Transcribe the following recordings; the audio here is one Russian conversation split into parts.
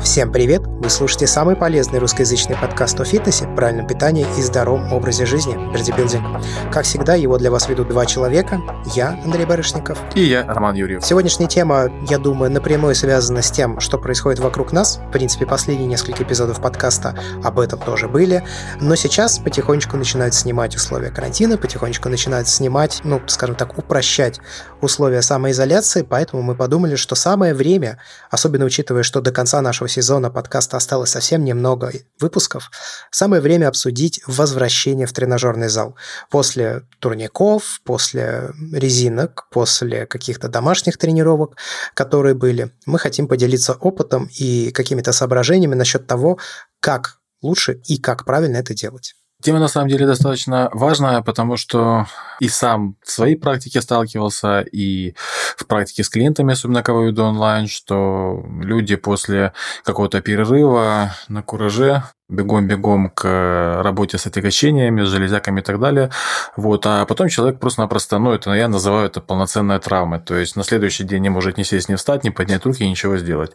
Всем привет! Вы слушаете самый полезный русскоязычный подкаст о фитнесе, правильном питании и здоровом образе жизни «Бердибилдинг». Как всегда, его для вас ведут два человека. Я, Андрей Барышников. И я, Роман Юрьев. Сегодняшняя тема, я думаю, напрямую связана с тем, что происходит вокруг нас. В принципе, последние несколько эпизодов подкаста об этом тоже были. Но сейчас потихонечку начинают снимать условия карантина, потихонечку начинают снимать, ну, скажем так, упрощать условия самоизоляции, поэтому мы подумали, что самое время, особенно учитывая, что до конца нашего сезона подкаста осталось совсем немного выпусков, самое время обсудить возвращение в тренажерный зал. После турников, после резинок, после каких-то домашних тренировок, которые были, мы хотим поделиться опытом и какими-то соображениями насчет того, как лучше и как правильно это делать. Тема на самом деле достаточно важная, потому что и сам в своей практике сталкивался, и в практике с клиентами, особенно кого веду онлайн, что люди после какого-то перерыва на кураже бегом-бегом к работе с отягощениями, с железяками и так далее. Вот. А потом человек просто-напросто, ну, это я называю это полноценная травма. То есть на следующий день не может ни сесть, ни встать, ни поднять руки, ничего сделать.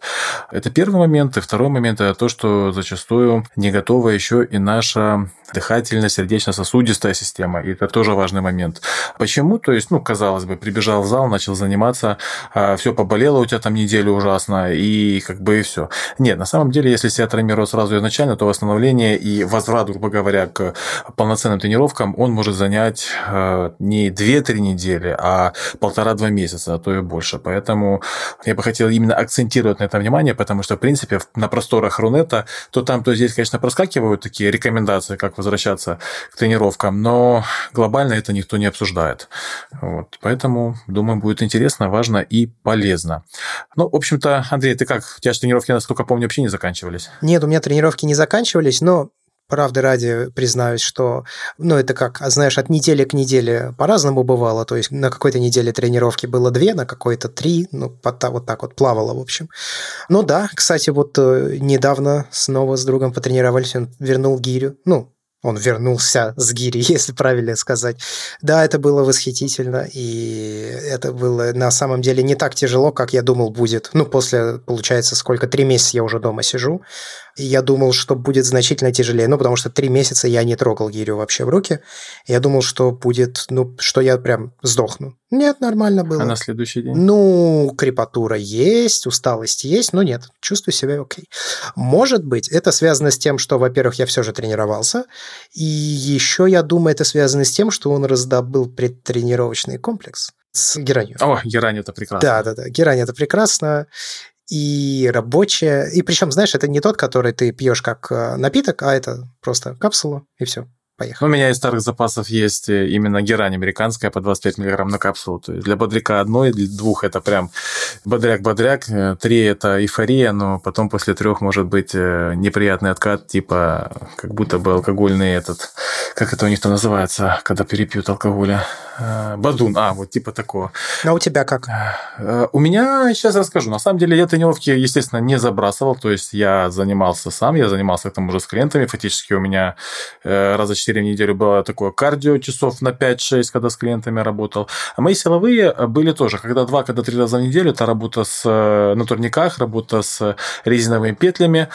Это первый момент. И второй момент – это то, что зачастую не готова еще и наша дыхательная, сердечно-сосудистая система. И это тоже важный момент. Почему? То есть, ну, казалось бы, прибежал в зал, начал заниматься, а, все поболело у тебя там неделю ужасно, и как бы и все. Нет, на самом деле, если себя травмировать сразу изначально, то восстановление и возврат, грубо говоря, к полноценным тренировкам, он может занять э, не 2-3 недели, а полтора-два месяца, а то и больше. Поэтому я бы хотел именно акцентировать на это внимание, потому что, в принципе, на просторах Рунета, то там, то здесь, конечно, проскакивают такие рекомендации, как возвращаться к тренировкам, но глобально это никто не обсуждает. Вот. Поэтому, думаю, будет интересно, важно и полезно. Ну, в общем-то, Андрей, ты как? У тебя же тренировки, насколько помню, вообще не заканчивались? Нет, у меня тренировки не заканчивались заканчивались, но правды ради признаюсь, что, ну, это как, знаешь, от недели к неделе по-разному бывало, то есть на какой-то неделе тренировки было две, на какой-то три, ну, вот так вот плавало, в общем. Ну да, кстати, вот э, недавно снова с другом потренировались, он вернул гирю, ну, он вернулся с гири, если правильно сказать. Да, это было восхитительно, и это было на самом деле не так тяжело, как я думал будет. Ну, после, получается, сколько, три месяца я уже дома сижу, я думал, что будет значительно тяжелее, ну, потому что три месяца я не трогал гирю вообще в руки. Я думал, что будет, ну, что я прям сдохну. Нет, нормально было. А на следующий день? Ну, крепатура есть, усталость есть, но нет, чувствую себя окей. Может быть, это связано с тем, что, во-первых, я все же тренировался, и еще, я думаю, это связано с тем, что он раздобыл предтренировочный комплекс с геранью. О, герань это прекрасно. Да, да, да, герань это прекрасно и рабочая. И причем, знаешь, это не тот, который ты пьешь как э, напиток, а это просто капсула, и все. Поехали. У меня из старых запасов есть э, именно герань американская по 25 мг на капсулу. То есть для бодряка одной, для двух это прям бодряк-бодряк, э, три это эйфория, но потом после трех может быть неприятный откат, типа как будто бы алкогольный этот, как это у них то называется, когда перепьют алкоголя. Э, Бадун, а, вот типа такого. А у тебя как? Э, у меня, сейчас расскажу. На самом деле, я тренировки, естественно, не забрасывал. То есть, я занимался сам, я занимался к тому же с клиентами. Фактически у меня э, раза четыре в неделю было такое кардио часов на 5-6, когда с клиентами работал. А мои силовые были тоже. Когда два, когда три раза в неделю, это работа с, на турниках, работа с резиновыми петлями.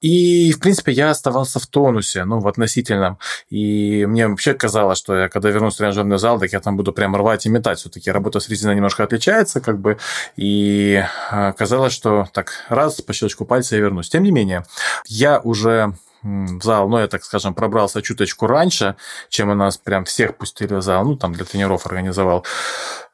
И, в принципе, я оставался в тонусе, ну, в относительном. И мне вообще казалось, что я, когда вернусь в тренажерный зал, так я там буду прям рвать и метать. Все-таки работа с резиной немножко отличается, как бы. И а, казалось, что так, раз, по щелчку пальца я вернусь. Тем не менее, я уже в зал, ну, я, так скажем, пробрался чуточку раньше, чем у нас прям всех пустили в зал, ну, там для тренеров организовал.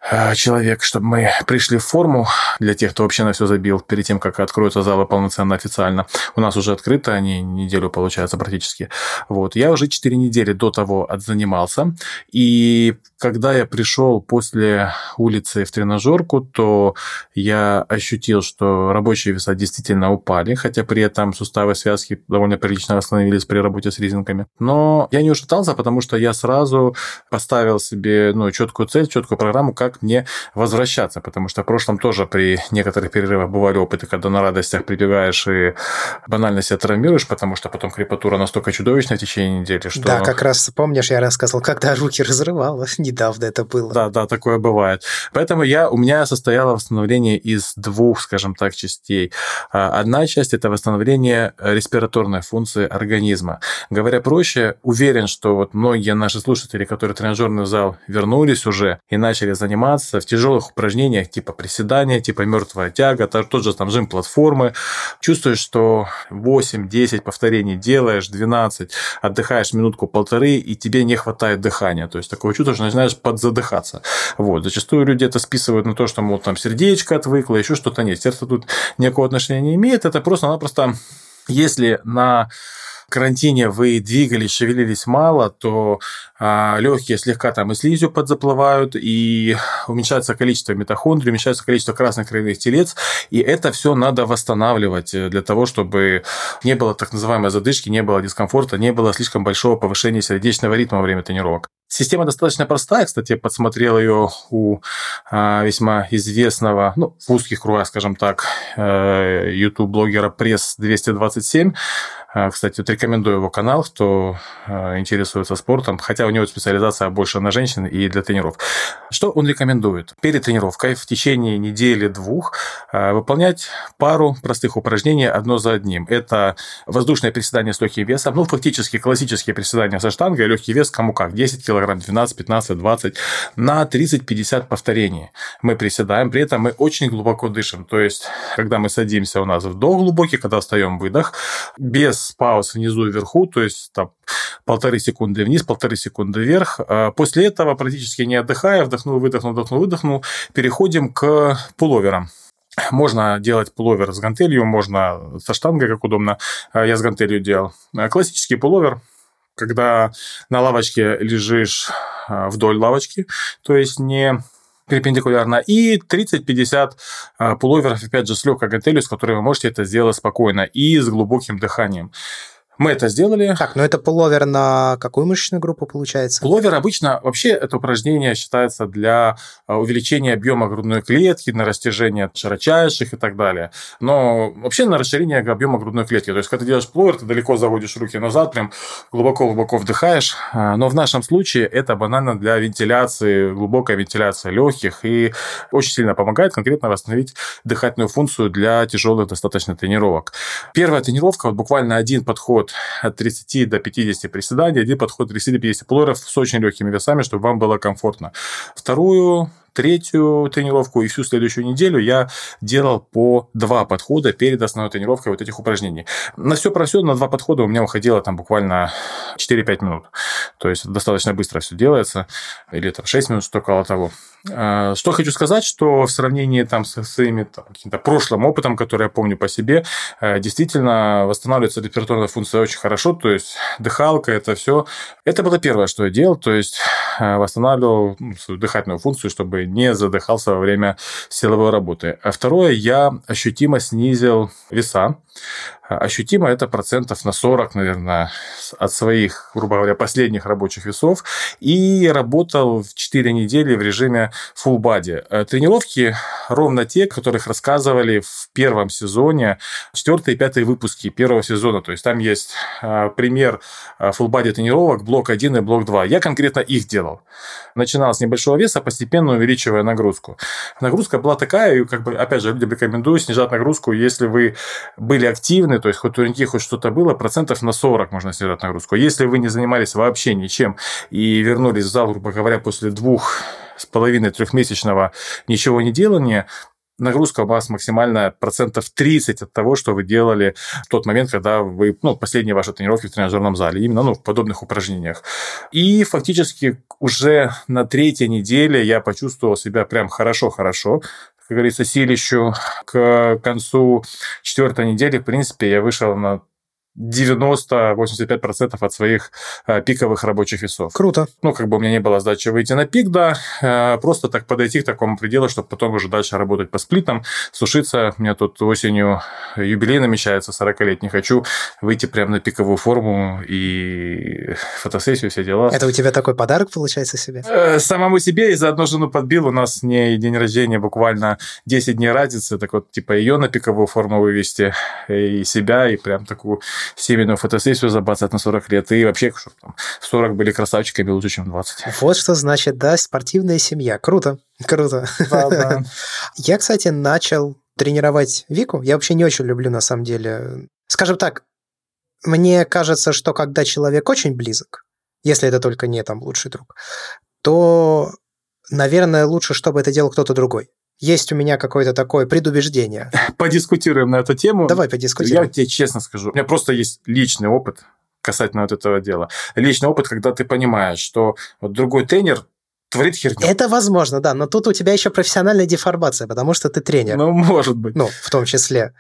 Э, человек, чтобы мы пришли в форму для тех, кто вообще на все забил перед тем, как откроются залы полноценно официально. У нас уже открыто, они неделю, получается, практически. Вот. Я уже 4 недели до того отзанимался, и когда я пришел после улицы в тренажерку, то я ощутил, что рабочие веса действительно упали, хотя при этом суставы связки довольно прилично восстановились при работе с резинками. Но я не ушатался, потому что я сразу поставил себе ну, четкую цель, четкую программу, как как мне возвращаться, потому что в прошлом тоже при некоторых перерывах бывали опыты, когда на радостях прибегаешь и банально себя травмируешь, потому что потом крепатура настолько чудовищная в течение недели, что... Да, как раз помнишь, я рассказывал, когда руки разрывало, недавно это было. Да, да, такое бывает. Поэтому я, у меня состояло восстановление из двух, скажем так, частей. А, одна часть – это восстановление респираторной функции организма. Говоря проще, уверен, что вот многие наши слушатели, которые в тренажерный зал вернулись уже и начали заниматься в тяжелых упражнениях типа приседания, типа мертвая тяга, тот же там жим платформы, чувствуешь, что 8-10 повторений делаешь, 12, отдыхаешь минутку-полторы, и тебе не хватает дыхания. То есть такое чувство, что начинаешь подзадыхаться. Вот. Зачастую люди это списывают на то, что, мол, там сердечко отвыкло, еще что-то нет. Сердце тут никакого отношения не имеет. Это просто-напросто, если на карантине вы двигались, шевелились мало, то а, легкие слегка там и слизью подзаплывают, и уменьшается количество митохондрий, уменьшается количество красных кровяных телец, и это все надо восстанавливать э, для того, чтобы не было так называемой задышки, не было дискомфорта, не было слишком большого повышения сердечного ритма во время тренировок. Система достаточно простая, кстати, я подсмотрел ее у а, весьма известного, ну, в узких кругах, скажем так, э, YouTube-блогера Пресс 227. А, кстати, вот рекомендую его канал, кто а, интересуется спортом, хотя у него специализация больше на женщин и для тренеров. Что он рекомендует? Перед тренировкой в течение недели-двух а, выполнять пару простых упражнений одно за одним. Это воздушное приседание с легким весом, ну, фактически классические приседания со штангой, легкий вес кому как, 10 килограмм, 12, 15, 20, на 30-50 повторений. Мы приседаем, при этом мы очень глубоко дышим. То есть, когда мы садимся, у нас вдох глубокий, когда встаем, выдох, без пауз внизу и вверху, то есть там полторы секунды вниз, полторы секунды вверх. А после этого, практически не отдыхая, вдохнул, выдохнул, вдохнул, выдохнул, переходим к пуловерам. Можно делать пуловер с гантелью, можно со штангой, как удобно. А я с гантелью делал. Классический пуловер, когда на лавочке лежишь а, вдоль лавочки, то есть не перпендикулярно, и 30-50 а, пуловеров, опять же, с легкой гантелью, с которой вы можете это сделать спокойно и с глубоким дыханием. Мы это сделали. Так, но это пуловер на какую мышечную группу получается? Пуловер обычно, вообще это упражнение считается для а, увеличения объема грудной клетки, на растяжение широчайших и так далее. Но вообще на расширение объема грудной клетки. То есть, когда ты делаешь пуловер, ты далеко заводишь руки назад, прям глубоко-глубоко вдыхаешь. А, но в нашем случае это банально для вентиляции, глубокая вентиляция легких и очень сильно помогает конкретно восстановить дыхательную функцию для тяжелых достаточно тренировок. Первая тренировка, вот буквально один подход от 30 до 50 приседаний, один подход 30 до 50 плоров с очень легкими весами, чтобы вам было комфортно. Вторую третью тренировку и всю следующую неделю я делал по два подхода перед основной тренировкой вот этих упражнений. На все про все, на два подхода у меня уходило там буквально 4-5 минут. То есть достаточно быстро все делается, или там 6 минут, что около того. А, что хочу сказать, что в сравнении там со своими там, каким-то прошлым опытом, который я помню по себе, э, действительно восстанавливается респираторная функция очень хорошо, то есть дыхалка, это все. Это было первое, что я делал, то есть э, восстанавливал ну, свою дыхательную функцию, чтобы не задыхался во время силовой работы. А второе, я ощутимо снизил веса, ощутимо это процентов на 40, наверное, от своих, грубо говоря, последних рабочих весов. И работал в 4 недели в режиме full body. Э, тренировки ровно те, которых рассказывали в первом сезоне, 4 и 5 выпуски первого сезона. То есть там есть э, пример э, full body тренировок, блок 1 и блок 2. Я конкретно их делал. Начинал с небольшого веса, постепенно увеличивая нагрузку. Нагрузка была такая, и, как бы, опять же, людям рекомендую снижать нагрузку, если вы были активны, активны, то есть хоть турники, хоть что-то было, процентов на 40 можно снижать нагрузку. Если вы не занимались вообще ничем и вернулись в зал, грубо говоря, после двух с половиной трехмесячного ничего не делания, нагрузка у вас максимальная процентов 30 от того, что вы делали в тот момент, когда вы, ну, последние ваши тренировки в тренажерном зале, именно, ну, в подобных упражнениях. И фактически уже на третьей неделе я почувствовал себя прям хорошо-хорошо, как говорится, силищу. К концу четвертой недели, в принципе, я вышел на 90-85% от своих э, пиковых рабочих весов. Круто. Ну, как бы у меня не было задачи выйти на пик, да, э, просто так подойти к такому пределу, чтобы потом уже дальше работать по сплитам, сушиться. У меня тут осенью юбилей намечается 40-летний. Хочу выйти прямо на пиковую форму и фотосессию, все дела. Это у тебя такой подарок получается себе? Э, самому себе и заодно жену подбил. У нас не день рождения, буквально 10 дней разницы. Так вот, типа ее на пиковую форму вывести и себя, и прям такую семейную фотосессию забацать на 40 лет. И вообще, чтобы там 40 были красавчиками лучше, чем 20. Вот что значит, да, спортивная семья. Круто, круто. Да, да. Я, кстати, начал тренировать Вику. Я вообще не очень люблю, на самом деле. Скажем так, мне кажется, что когда человек очень близок, если это только не там лучший друг, то, наверное, лучше, чтобы это делал кто-то другой. Есть у меня какое-то такое предубеждение. Подискутируем на эту тему. Давай подискутируем. Я тебе честно скажу, у меня просто есть личный опыт касательно вот этого дела. Личный опыт, когда ты понимаешь, что вот другой тренер творит херню. Это возможно, да, но тут у тебя еще профессиональная деформация, потому что ты тренер. Ну, может быть. Ну, в том числе.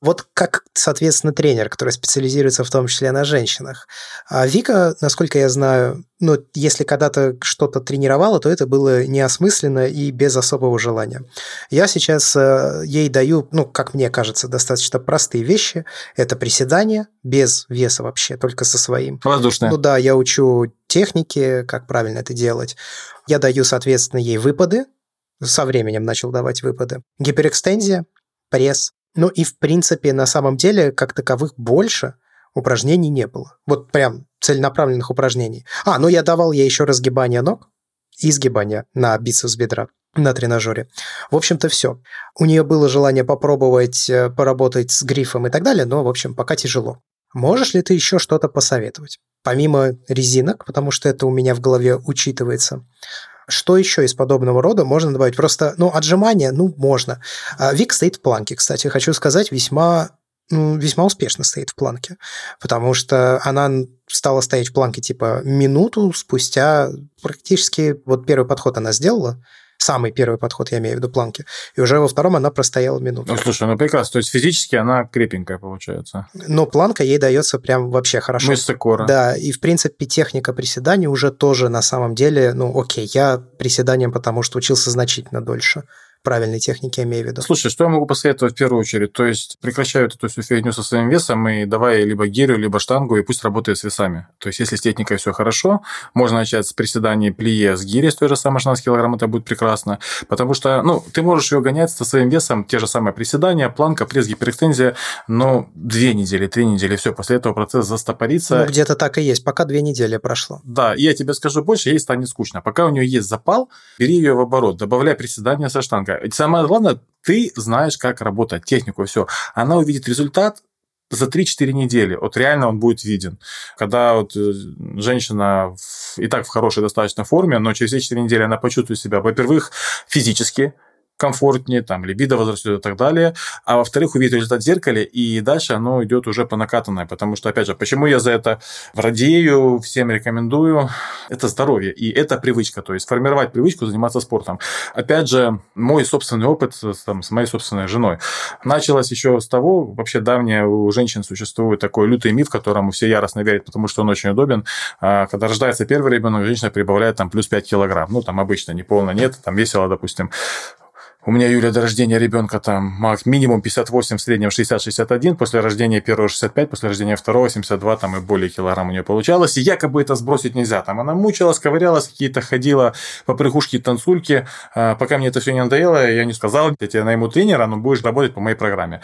Вот как, соответственно, тренер, который специализируется в том числе на женщинах. А Вика, насколько я знаю, ну, если когда-то что-то тренировала, то это было неосмысленно и без особого желания. Я сейчас э, ей даю, ну, как мне кажется, достаточно простые вещи. Это приседания без веса вообще, только со своим. Воздушные. Ну да, я учу техники, как правильно это делать. Я даю, соответственно, ей выпады. Со временем начал давать выпады. Гиперэкстензия, пресс, ну и, в принципе, на самом деле, как таковых больше упражнений не было. Вот прям целенаправленных упражнений. А, ну я давал ей еще разгибание ног и сгибание на бицепс бедра на тренажере. В общем-то, все. У нее было желание попробовать э, поработать с грифом и так далее, но, в общем, пока тяжело. Можешь ли ты еще что-то посоветовать? Помимо резинок, потому что это у меня в голове учитывается. Что еще из подобного рода можно добавить? Просто, ну, отжимания, ну, можно. А Вик стоит в планке, кстати, хочу сказать, весьма ну, весьма успешно стоит в планке, потому что она стала стоять в планке типа минуту спустя практически вот первый подход она сделала, самый первый подход, я имею в виду планки. И уже во втором она простояла минуту. Ну, слушай, ну прекрасно. То есть физически она крепенькая получается. Но планка ей дается прям вообще хорошо. Мышцы кора. Да, и в принципе техника приседаний уже тоже на самом деле, ну окей, я приседанием потому что учился значительно дольше правильной техники, я имею в виду. Слушай, что я могу посоветовать в первую очередь? То есть прекращают эту всю фигню со своим весом и давай либо гирю, либо штангу, и пусть работает с весами. То есть если с техникой все хорошо, можно начать с приседаний плие с гири, с той же самой 16 килограмм, это будет прекрасно. Потому что, ну, ты можешь ее гонять со своим весом, те же самые приседания, планка, пресс, гиперэкстензия, но две недели, три недели, все, после этого процесс застопорится. Ну, где-то так и есть, пока две недели прошло. Да, и я тебе скажу больше, ей станет скучно. Пока у нее есть запал, бери ее в оборот, добавляй приседания со штангой техника. Самое главное, ты знаешь, как работать, технику, все. Она увидит результат за 3-4 недели. Вот реально он будет виден. Когда вот э, женщина и так в хорошей достаточно форме, но через 4 недели она почувствует себя, во-первых, физически, комфортнее, там, либидо возрастет и так далее. А во-вторых, увидеть результат в зеркале, и дальше оно идет уже по накатанной. Потому что, опять же, почему я за это радею, всем рекомендую, это здоровье, и это привычка, то есть формировать привычку заниматься спортом. Опять же, мой собственный опыт там, с моей собственной женой. Началось еще с того, вообще давнее у женщин существует такой лютый миф, которому все яростно верят, потому что он очень удобен. А, когда рождается первый ребенок, женщина прибавляет там плюс 5 килограмм. Ну, там обычно не полно нет, там весело, допустим, у меня, Юля, до рождения ребенка там минимум 58, в среднем 60-61, после рождения первого 65, после рождения второго 72, там и более килограмм у нее получалось. И якобы это сбросить нельзя. Там она мучилась, ковырялась, какие-то ходила по прыгушке, танцульки. А, пока мне это все не надоело, я не сказал, я тебе найму тренера, но будешь работать по моей программе.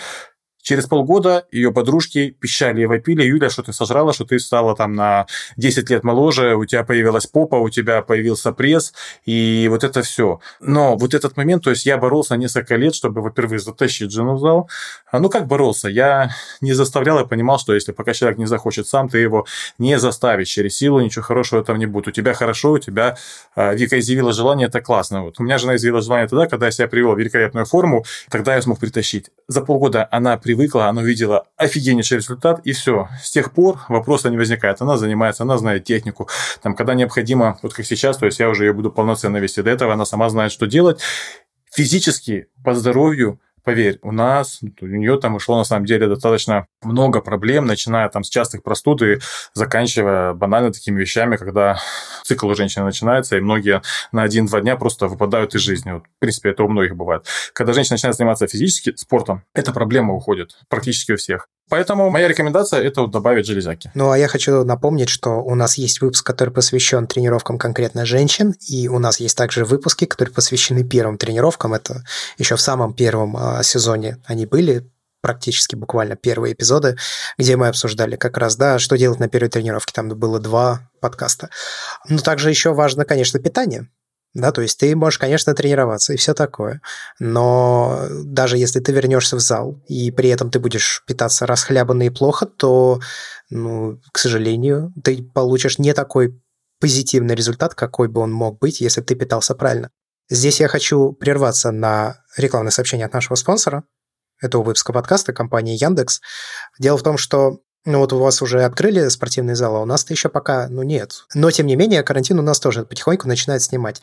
Через полгода ее подружки пищали и вопили, Юля, что ты сожрала, что ты стала там на 10 лет моложе, у тебя появилась попа, у тебя появился пресс, и вот это все. Но вот этот момент, то есть я боролся несколько лет, чтобы, во-первых, затащить жену в зал. А ну как боролся? Я не заставлял, я понимал, что если пока человек не захочет сам, ты его не заставишь через силу, ничего хорошего там не будет. У тебя хорошо, у тебя а, Вика изъявила желание, это классно. Вот. У меня жена изъявила желание тогда, когда я себя привел в великолепную форму, тогда я смог притащить. За полгода она при привыкла, она увидела офигеннейший результат, и все. С тех пор вопроса не возникает. Она занимается, она знает технику. Там, когда необходимо, вот как сейчас, то есть я уже ее буду полноценно вести. До этого она сама знает, что делать. Физически, по здоровью, Поверь, у нас, у нее там ушло на самом деле достаточно много проблем, начиная там с частых простуд и заканчивая банально такими вещами, когда цикл у женщины начинается, и многие на один-два дня просто выпадают из жизни. Вот, в принципе, это у многих бывает. Когда женщина начинает заниматься физически спортом, эта проблема уходит практически у всех. Поэтому моя рекомендация – это добавить железяки. Ну, а я хочу напомнить, что у нас есть выпуск, который посвящен тренировкам конкретно женщин, и у нас есть также выпуски, которые посвящены первым тренировкам. Это еще в самом первом а, сезоне они были, практически буквально первые эпизоды, где мы обсуждали как раз, да, что делать на первой тренировке. Там было два подкаста. Но также еще важно, конечно, питание. Да, то есть ты можешь, конечно, тренироваться и все такое, но даже если ты вернешься в зал и при этом ты будешь питаться расхлябанно и плохо, то, ну, к сожалению, ты получишь не такой позитивный результат, какой бы он мог быть, если бы ты питался правильно. Здесь я хочу прерваться на рекламное сообщение от нашего спонсора этого выпуска подкаста, компании Яндекс. Дело в том, что ну вот у вас уже открыли спортивный зал, а у нас-то еще пока, ну, нет. Но, тем не менее, карантин у нас тоже потихоньку начинает снимать.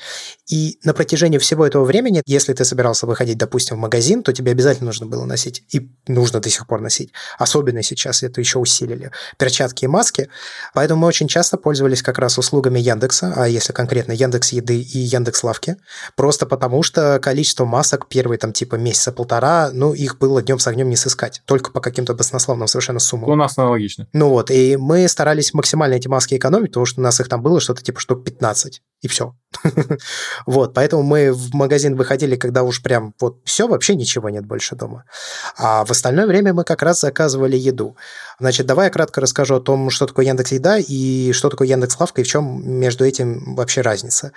И на протяжении всего этого времени, если ты собирался выходить, допустим, в магазин, то тебе обязательно нужно было носить, и нужно до сих пор носить. Особенно сейчас это еще усилили. Перчатки и маски. Поэтому мы очень часто пользовались как раз услугами Яндекса, а если конкретно Яндекс Еды и Яндекс Лавки, просто потому что количество масок первые там типа месяца полтора, ну, их было днем с огнем не сыскать. Только по каким-то баснословным совершенно суммам. У нас на аналогично. Ну вот, и мы старались максимально эти маски экономить, потому что у нас их там было что-то типа штук 15, и все. вот, поэтому мы в магазин выходили, когда уж прям вот все, вообще ничего нет больше дома. А в остальное время мы как раз заказывали еду. Значит, давай я кратко расскажу о том, что такое Яндекс Еда и что такое Яндекс Лавка и в чем между этим вообще разница.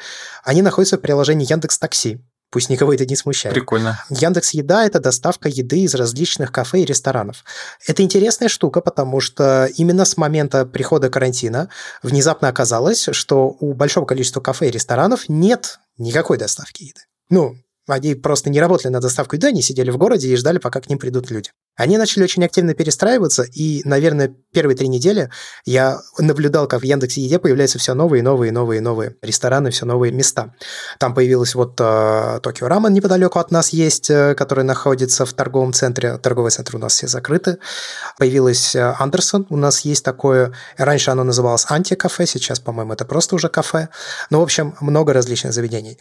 Они находятся в приложении Яндекс Такси. Пусть никого это не смущает. Прикольно. Яндекс Еда – это доставка еды из различных кафе и ресторанов. Это интересная штука, потому что именно с момента прихода карантина внезапно оказалось, что у большого количества кафе и ресторанов нет никакой доставки еды. Ну, они просто не работали на доставку еды, они сидели в городе и ждали, пока к ним придут люди. Они начали очень активно перестраиваться, и, наверное, первые три недели я наблюдал, как в Яндексе Еде появляются все новые, новые, новые, новые рестораны, все новые места. Там появилась вот э, Токио Рамен неподалеку от нас есть, э, который находится в торговом центре. Торговый центр у нас все закрыты. Появилась э, Андерсон, у нас есть такое. Раньше оно называлось антикафе, сейчас, по-моему, это просто уже кафе. Ну, в общем, много различных заведений.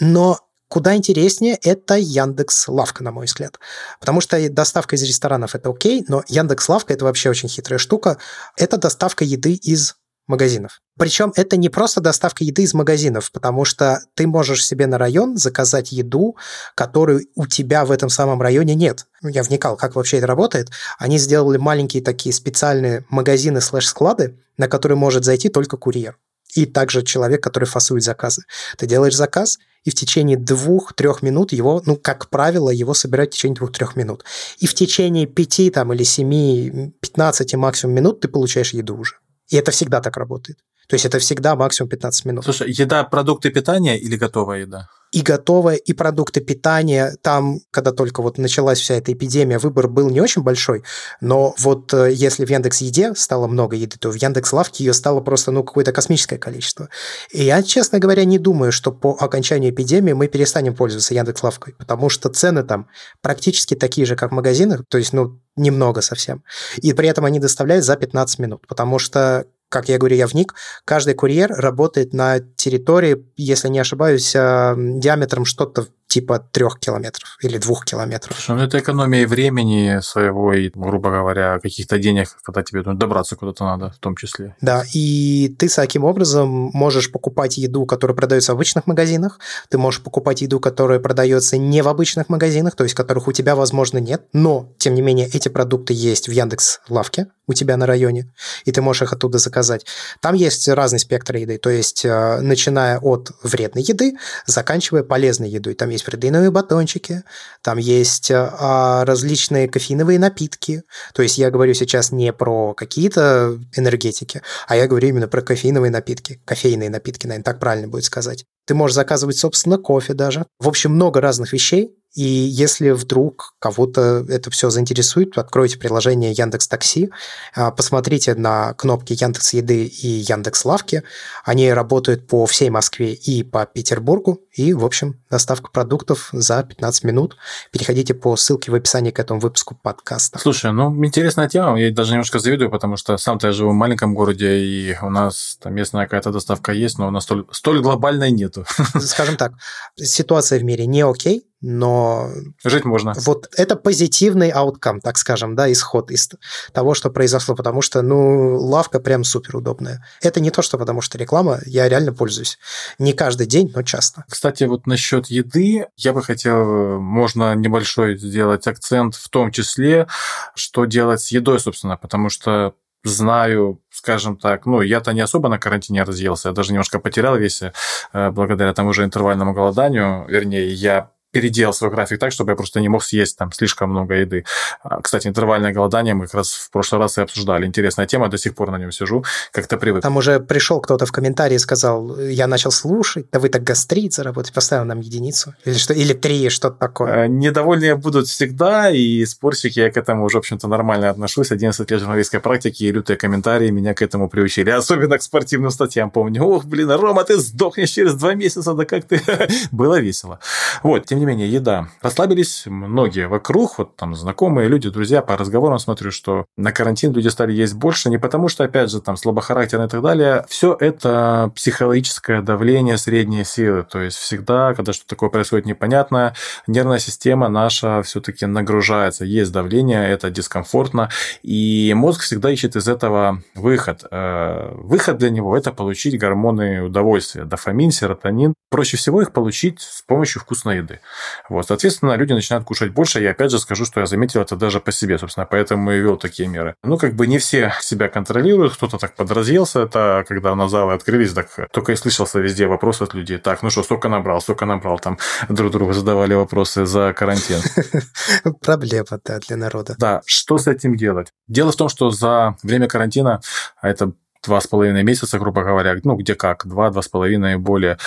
Но Куда интереснее это Яндекс Лавка, на мой взгляд. Потому что доставка из ресторанов это окей, но Яндекс Лавка это вообще очень хитрая штука. Это доставка еды из магазинов. Причем это не просто доставка еды из магазинов, потому что ты можешь себе на район заказать еду, которую у тебя в этом самом районе нет. Ну, я вникал, как вообще это работает. Они сделали маленькие такие специальные магазины слэш-склады, на которые может зайти только курьер. И также человек, который фасует заказы. Ты делаешь заказ, и в течение двух-трех минут его, ну, как правило, его собирают в течение двух-трех минут. И в течение пяти там, или семи, пятнадцати максимум минут ты получаешь еду уже. И это всегда так работает. То есть это всегда максимум 15 минут. Слушай, еда, продукты питания или готовая еда? и готовое, и продукты питания. Там, когда только вот началась вся эта эпидемия, выбор был не очень большой, но вот э, если в Яндекс Еде стало много еды, то в Яндекс Лавке ее стало просто, ну, какое-то космическое количество. И я, честно говоря, не думаю, что по окончании эпидемии мы перестанем пользоваться Яндекс Лавкой, потому что цены там практически такие же, как в магазинах, то есть, ну, немного совсем. И при этом они доставляют за 15 минут, потому что как я говорю, я вник, каждый курьер работает на территории, если не ошибаюсь, э, диаметром что-то типа трех километров или двух километров. Слушай, ну это экономия времени своего и, грубо говоря, каких-то денег, когда тебе ну, добраться куда-то надо, в том числе. Да, и ты таким образом можешь покупать еду, которая продается в обычных магазинах, ты можешь покупать еду, которая продается не в обычных магазинах, то есть которых у тебя, возможно, нет, но, тем не менее, эти продукты есть в Яндекс Лавке у тебя на районе, и ты можешь их оттуда заказать. Там есть разный спектр еды, то есть э, начиная от вредной еды, заканчивая полезной едой. Там есть есть протеиновые батончики, там есть а, различные кофеиновые напитки. То есть я говорю сейчас не про какие-то энергетики, а я говорю именно про кофеиновые напитки. Кофейные напитки, наверное, так правильно будет сказать. Ты можешь заказывать, собственно, кофе даже. В общем, много разных вещей, И если вдруг кого-то это все заинтересует, откройте приложение Яндекс Такси, а, посмотрите на кнопки Яндекс Еды и Яндекс Лавки. Они работают по всей Москве и по Петербургу. И, в общем, доставка продуктов за 15 минут. Переходите по ссылке в описании к этому выпуску подкаста. Слушай, ну, интересная тема. Я даже немножко завидую, потому что сам-то я живу в маленьком городе, и у нас там местная какая-то доставка есть, но у нас столь, столь глобальной нету. Скажем так, ситуация в мире не окей, но... Жить можно. Вот это позитивный ауткам, так скажем, да, исход из того, что произошло, потому что, ну, лавка прям супер удобная. Это не то, что потому что реклама, я реально пользуюсь. Не каждый день, но часто. Кстати, вот насчет еды, я бы хотел, можно небольшой сделать акцент в том числе, что делать с едой, собственно, потому что знаю, скажем так, ну, я-то не особо на карантине разъелся, я даже немножко потерял вес э, благодаря тому же интервальному голоданию, вернее, я переделал свой график так, чтобы я просто не мог съесть там слишком много еды. А, кстати, интервальное голодание мы как раз в прошлый раз и обсуждали. Интересная тема, до сих пор на нем сижу, как-то привык. Там уже пришел кто-то в комментарии и сказал, я начал слушать, да вы так гастрит заработать, поставил нам единицу. Или, что, или три, что-то такое. А, недовольные будут всегда, и спорщики, я к этому уже, в общем-то, нормально отношусь. 11 лет журналистской практики и лютые комментарии меня к этому приучили. Особенно к спортивным статьям помню. Ох, блин, Рома, ты сдохнешь через два месяца, да как ты... Было весело. Вот, тем не менее, еда. Расслабились многие вокруг, вот там знакомые люди, друзья, по разговорам смотрю, что на карантин люди стали есть больше, не потому что, опять же, там слабохарактерно и так далее. Все это психологическое давление средней силы. То есть всегда, когда что-то такое происходит непонятное, нервная система наша все-таки нагружается. Есть давление, это дискомфортно, и мозг всегда ищет из этого выход. Э, выход для него – это получить гормоны удовольствия, дофамин, серотонин. Проще всего их получить с помощью вкусной еды. Вот, соответственно, люди начинают кушать больше. Я опять же скажу, что я заметил это даже по себе, собственно, поэтому и вел такие меры. Ну, как бы не все себя контролируют, кто-то так подразъелся. Это когда на залы открылись, так только и слышался везде вопрос от людей. Так, ну что, сколько набрал, сколько набрал, там друг другу задавали вопросы за карантин. Проблема, да, для народа. Да, что с этим делать? Дело в том, что за время карантина, а это два с половиной месяца, грубо говоря, ну, где как, два, два с половиной и более,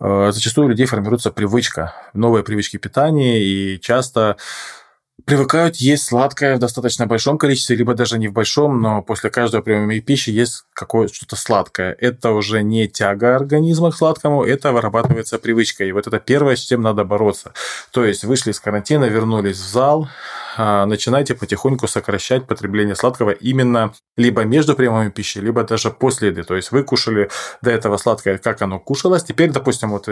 э, зачастую у людей формируется привычка, новые привычки питания, и часто привыкают есть сладкое в достаточно большом количестве, либо даже не в большом, но после каждого приема пищи есть какое-то что-то сладкое. Это уже не тяга организма к сладкому, это вырабатывается привычка. И вот это первое, с чем надо бороться. То есть вышли из карантина, вернулись в зал, начинайте потихоньку сокращать потребление сладкого именно либо между приемами пищи, либо даже после еды. То есть вы кушали до этого сладкое, как оно кушалось. Теперь, допустим, вот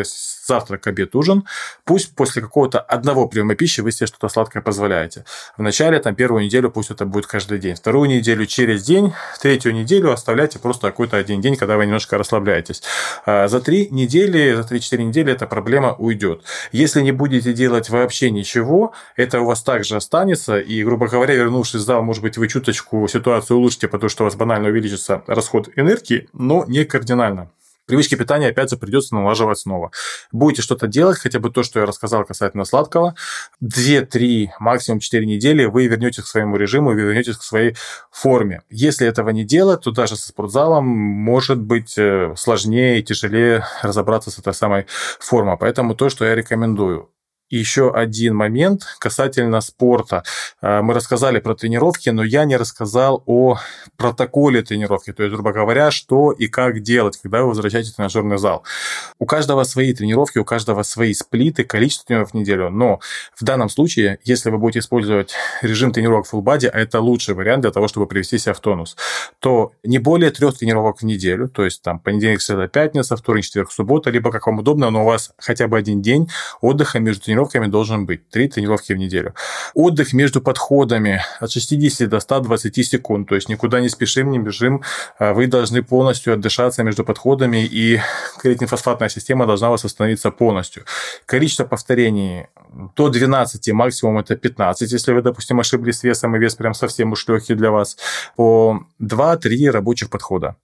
завтрак, обед, ужин. Пусть после какого-то одного приема пищи вы себе что-то сладкое позволяете. Вначале, там, первую неделю пусть это будет каждый день. Вторую неделю через день. Третью неделю оставляйте просто какой-то один день, когда вы немножко расслабляетесь. А за три недели, за 3-4 недели эта проблема уйдет. Если не будете делать вообще ничего, это у вас также останется. И, грубо говоря, вернувшись в зал, может быть, вы чуточку ситуацию улучшите, потому что у вас банально увеличится расход энергии, но не кардинально. Привычки питания, опять же, придется налаживать снова. Будете что-то делать, хотя бы то, что я рассказал касательно сладкого, 2-3, максимум 4 недели вы вернетесь к своему режиму, вы вернетесь к своей форме. Если этого не делать, то даже со спортзалом может быть э, сложнее и тяжелее разобраться с этой самой формой. Поэтому то, что я рекомендую, еще один момент касательно спорта. А, мы рассказали про тренировки, но я не рассказал о протоколе тренировки, то есть, грубо говоря, что и как делать, когда вы возвращаетесь в тренажерный зал. У каждого свои тренировки, у каждого свои сплиты, количество тренировок в неделю, но в данном случае, если вы будете использовать режим тренировок full body, а это лучший вариант для того, чтобы привести себя в тонус, то не более трех тренировок в неделю, то есть там понедельник, среда, пятница, вторник, четверг, суббота, либо как вам удобно, но у вас хотя бы один день отдыха между тренировками тренировками должен быть. Три тренировки в неделю. Отдых между подходами от 60 до 120 секунд. То есть никуда не спешим, не бежим. А вы должны полностью отдышаться между подходами, и креатинфосфатная система должна вас восстановиться полностью. Количество повторений до 12, максимум это 15, если вы, допустим, ошиблись с весом, и вес прям совсем уж легкий для вас, по 2-3 рабочих подхода.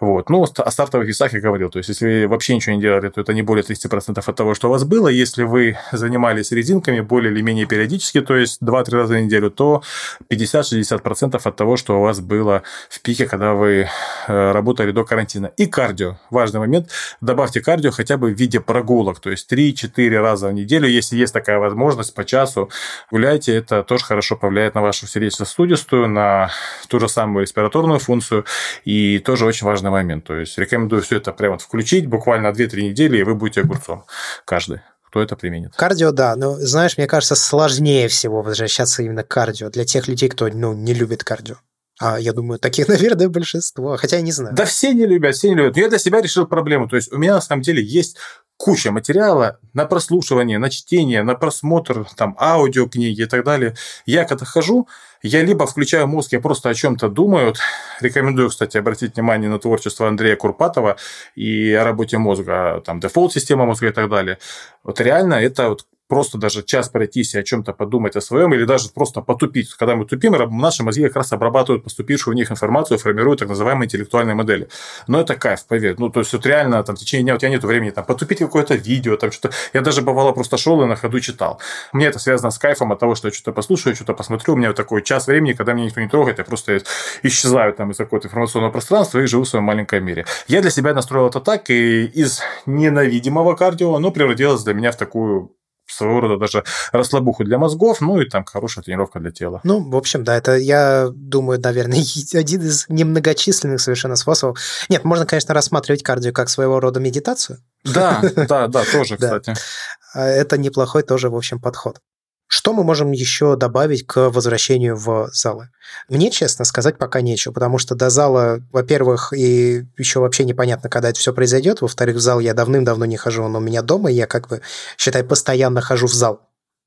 Вот. Ну, о стартовых весах я говорил, то есть если вы вообще ничего не делали, то это не более 30% от того, что у вас было. Если вы занимаетесь занимались резинками более или менее периодически, то есть 2-3 раза в неделю, то 50-60% от того, что у вас было в пике, когда вы э, работали до карантина. И кардио. Важный момент. Добавьте кардио хотя бы в виде прогулок, то есть 3-4 раза в неделю, если есть такая возможность, по часу гуляйте. Это тоже хорошо повлияет на вашу сердечно-сосудистую, на ту же самую респираторную функцию. И тоже очень важный момент. То есть рекомендую все это прямо включить буквально 2-3 недели, и вы будете огурцом каждый кто это применит. Кардио, да. Но, знаешь, мне кажется, сложнее всего возвращаться именно к кардио для тех людей, кто ну, не любит кардио. А я думаю, таких, наверное, большинство. Хотя я не знаю. Да все не любят, все не любят. Но я для себя решил проблему. То есть у меня на самом деле есть куча материала на прослушивание, на чтение, на просмотр, там, аудиокниги и так далее. Я когда хожу, я либо включаю мозг, я просто о чем-то думаю. Рекомендую, кстати, обратить внимание на творчество Андрея Курпатова и о работе мозга, там, дефолт-система мозга и так далее. Вот реально это вот просто даже час пройтись и о чем-то подумать о своем, или даже просто потупить. Когда мы тупим, наши мозги как раз обрабатывают поступившую в них информацию, формируют так называемые интеллектуальные модели. Но это кайф, поверь. Ну, то есть, вот реально, там, в течение дня у тебя нет времени там, потупить какое-то видео, там, что-то. Я даже, бывало, просто шел и на ходу читал. Мне это связано с кайфом от того, что я что-то послушаю, что-то посмотрю. У меня вот такой час времени, когда меня никто не трогает, я просто исчезаю там из какого-то информационного пространства и живу в своем маленьком мире. Я для себя настроил это так, и из ненавидимого кардио оно превратилось для меня в такую своего рода даже расслабуху для мозгов, ну и там хорошая тренировка для тела. Ну, в общем, да, это, я думаю, наверное, один из немногочисленных совершенно способов. Нет, можно, конечно, рассматривать кардио как своего рода медитацию. Да, да, да, тоже, кстати. А это неплохой тоже, в общем, подход. Что мы можем еще добавить к возвращению в залы? Мне, честно сказать, пока нечего, потому что до зала, во-первых, и еще вообще непонятно, когда это все произойдет. Во-вторых, в зал я давным-давно не хожу, он у меня дома, и я как бы, считай, постоянно хожу в зал.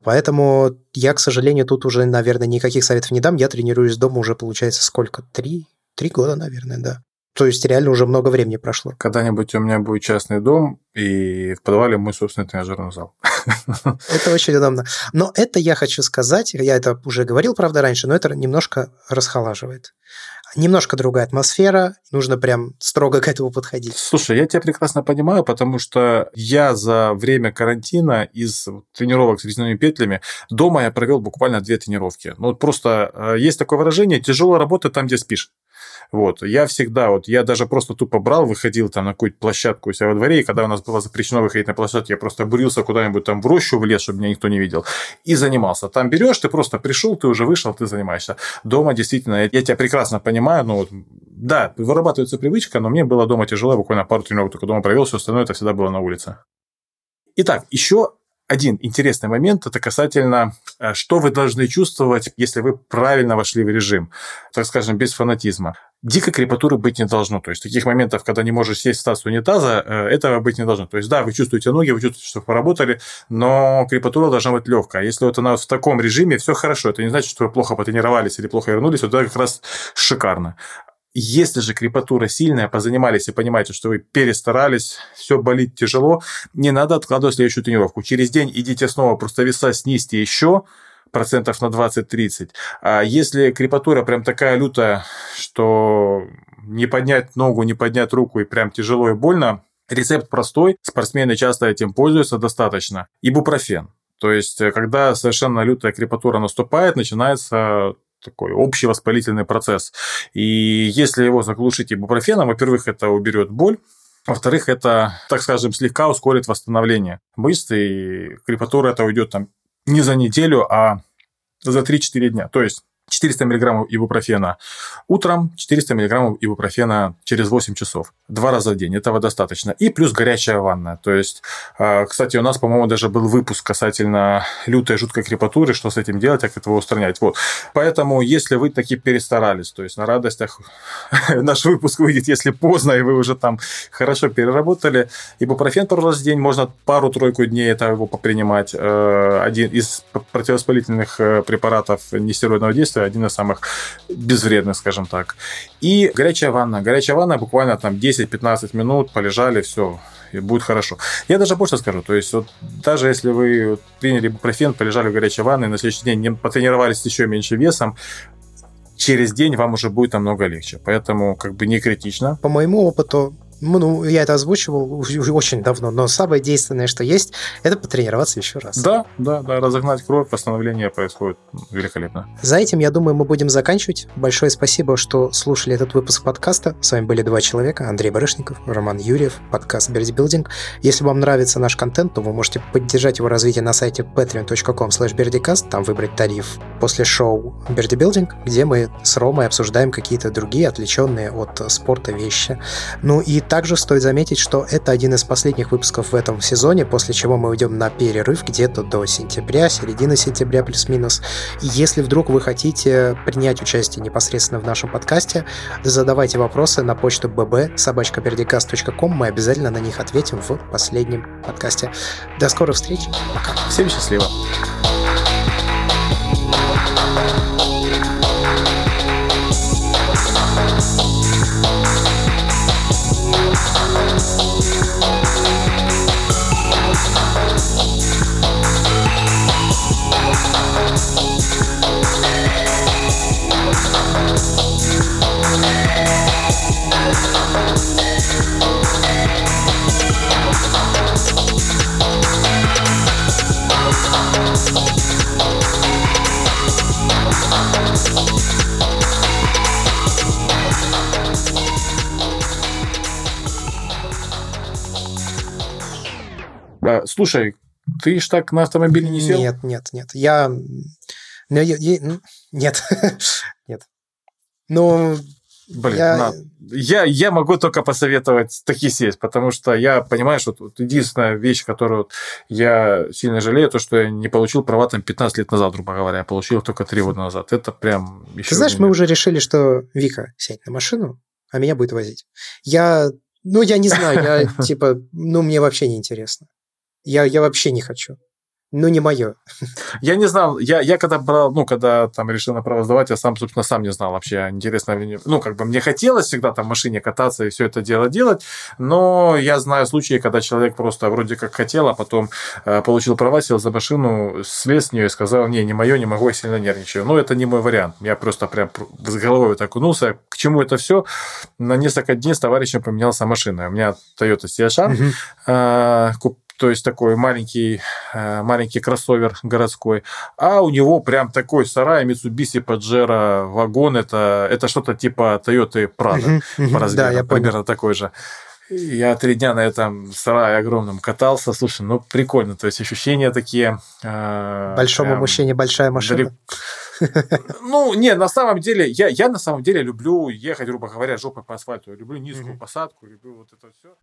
Поэтому я, к сожалению, тут уже, наверное, никаких советов не дам. Я тренируюсь дома уже, получается, сколько? Три? Три года, наверное, да. То есть реально уже много времени прошло. Когда-нибудь у меня будет частный дом, и в подвале мой собственный тренажерный зал. Это очень удобно. Но это я хочу сказать, я это уже говорил, правда, раньше, но это немножко расхолаживает. Немножко другая атмосфера, нужно прям строго к этому подходить. Слушай, я тебя прекрасно понимаю, потому что я за время карантина из тренировок с резиновыми петлями дома я провел буквально две тренировки. Ну, просто э, есть такое выражение, тяжело работать там, где спишь. Вот. Я всегда, вот, я даже просто тупо брал, выходил там на какую-то площадку у себя во дворе, и когда у нас было запрещено выходить на площадку, я просто бурился куда-нибудь там в рощу, в лес, чтобы меня никто не видел, и занимался. Там берешь, ты просто пришел, ты уже вышел, ты занимаешься. Дома действительно, я, я тебя прекрасно понимаю, но вот, да, вырабатывается привычка, но мне было дома тяжело, буквально пару тренировок только дома провел, все остальное это всегда было на улице. Итак, еще один интересный момент, это касательно, э, что вы должны чувствовать, если вы правильно вошли в режим, так скажем, без фанатизма. Дикой крепатуры быть не должно. То есть, таких моментов, когда не можешь сесть в стас унитаза, э, этого быть не должно. То есть, да, вы чувствуете ноги, вы чувствуете, что поработали, но крепатура должна быть легкая. Если вот она в таком режиме, все хорошо. Это не значит, что вы плохо потренировались или плохо вернулись. Это как раз шикарно. Если же крепатура сильная, позанимались и понимаете, что вы перестарались, все болит тяжело, не надо откладывать следующую тренировку. Через день идите снова, просто веса снизьте еще, процентов на 20-30. А если крепатура прям такая лютая, что не поднять ногу, не поднять руку и прям тяжело и больно, рецепт простой, спортсмены часто этим пользуются достаточно. Ибупрофен. То есть, когда совершенно лютая крепатура наступает, начинается такой общий воспалительный процесс. И если его заглушить ибупрофеном, во-первых, это уберет боль, во-вторых, это, так скажем, слегка ускорит восстановление мышц, и крепатура это уйдет там не за неделю, а за 3-4 дня. То есть 400 мг ибупрофена утром, 400 мг ибупрофена через 8 часов. Два раза в день. Этого достаточно. И плюс горячая ванна. То есть, а, кстати, у нас, по-моему, даже был выпуск касательно лютой жуткой крепатуры, что с этим делать, как этого устранять. Вот. Поэтому, если вы таки перестарались, то есть на радостях наш выпуск выйдет, если поздно, и вы уже там хорошо переработали, ибупрофен пару раз в день, можно пару-тройку дней это его попринимать. Э, один из противовоспалительных э, препаратов нестероидного действия удовольствие, один из самых безвредных, скажем так. И горячая ванна. Горячая ванна буквально там 10-15 минут полежали, все, и будет хорошо. Я даже больше скажу, то есть вот даже если вы приняли бупрофен, полежали в горячей ванне, на следующий день не потренировались еще меньше весом, через день вам уже будет намного легче. Поэтому как бы не критично. По моему опыту ну, я это озвучивал очень давно, но самое действенное, что есть, это потренироваться еще раз. Да, да, да, разогнать кровь, восстановление происходит великолепно. За этим, я думаю, мы будем заканчивать. Большое спасибо, что слушали этот выпуск подкаста. С вами были два человека, Андрей Барышников, Роман Юрьев, подкаст Берди Билдинг. Если вам нравится наш контент, то вы можете поддержать его развитие на сайте patreon.com slash там выбрать тариф после шоу Берди Билдинг, где мы с Ромой обсуждаем какие-то другие отвлеченные от спорта вещи. Ну и также стоит заметить, что это один из последних выпусков в этом сезоне, после чего мы уйдем на перерыв где-то до сентября, середины сентября плюс-минус. Если вдруг вы хотите принять участие непосредственно в нашем подкасте, задавайте вопросы на почту bb мы обязательно на них ответим в последнем подкасте. До скорых встреч, пока. Всем счастливо. Слушай, ты ж так на автомобиле не сел? Нет, нет, нет. Я... Ну, я... Нет. нет. Ну, Блин, я... На... Я, я могу только посоветовать таки сесть, потому что я понимаю, что тут единственная вещь, которую я сильно жалею, то, что я не получил права там 15 лет назад, грубо говоря, я получил только 3 года назад. Это прям еще... Ты знаешь, мы уже решили, что Вика сядет на машину, а меня будет возить. Я... Ну, я не знаю, я типа... Ну, мне вообще не интересно. Я, я вообще не хочу. Ну, не мое. Я не знал, я, я когда брал, ну, когда там решил на право сдавать, я сам, собственно, сам не знал вообще, интересно ли Ну, как бы мне хотелось всегда там в машине кататься и все это дело делать, но я знаю случаи, когда человек просто вроде как хотел, а потом э, получил права, сел за машину, слез с нее и сказал, не, не мое, не могу, я сильно нервничаю. Ну, это не мой вариант. Я просто прям с головой вот окунулся. К чему это все? На несколько дней с товарищем поменялся машина. У меня Toyota CHR, угу. э, то есть такой маленький, э, маленький кроссовер городской, а у него прям такой сарай Mitsubishi Pajero вагон, это, это что-то типа Toyota Prado по размеру, да, я примерно такой же. Я три дня на этом сарае огромном катался. Слушай, ну прикольно. То есть ощущения такие... Э, Большому прям, мужчине большая машина. Ну, не, на самом деле, я, я на самом деле люблю ехать, грубо говоря, жопой по асфальту. Я люблю низкую посадку, люблю вот это все.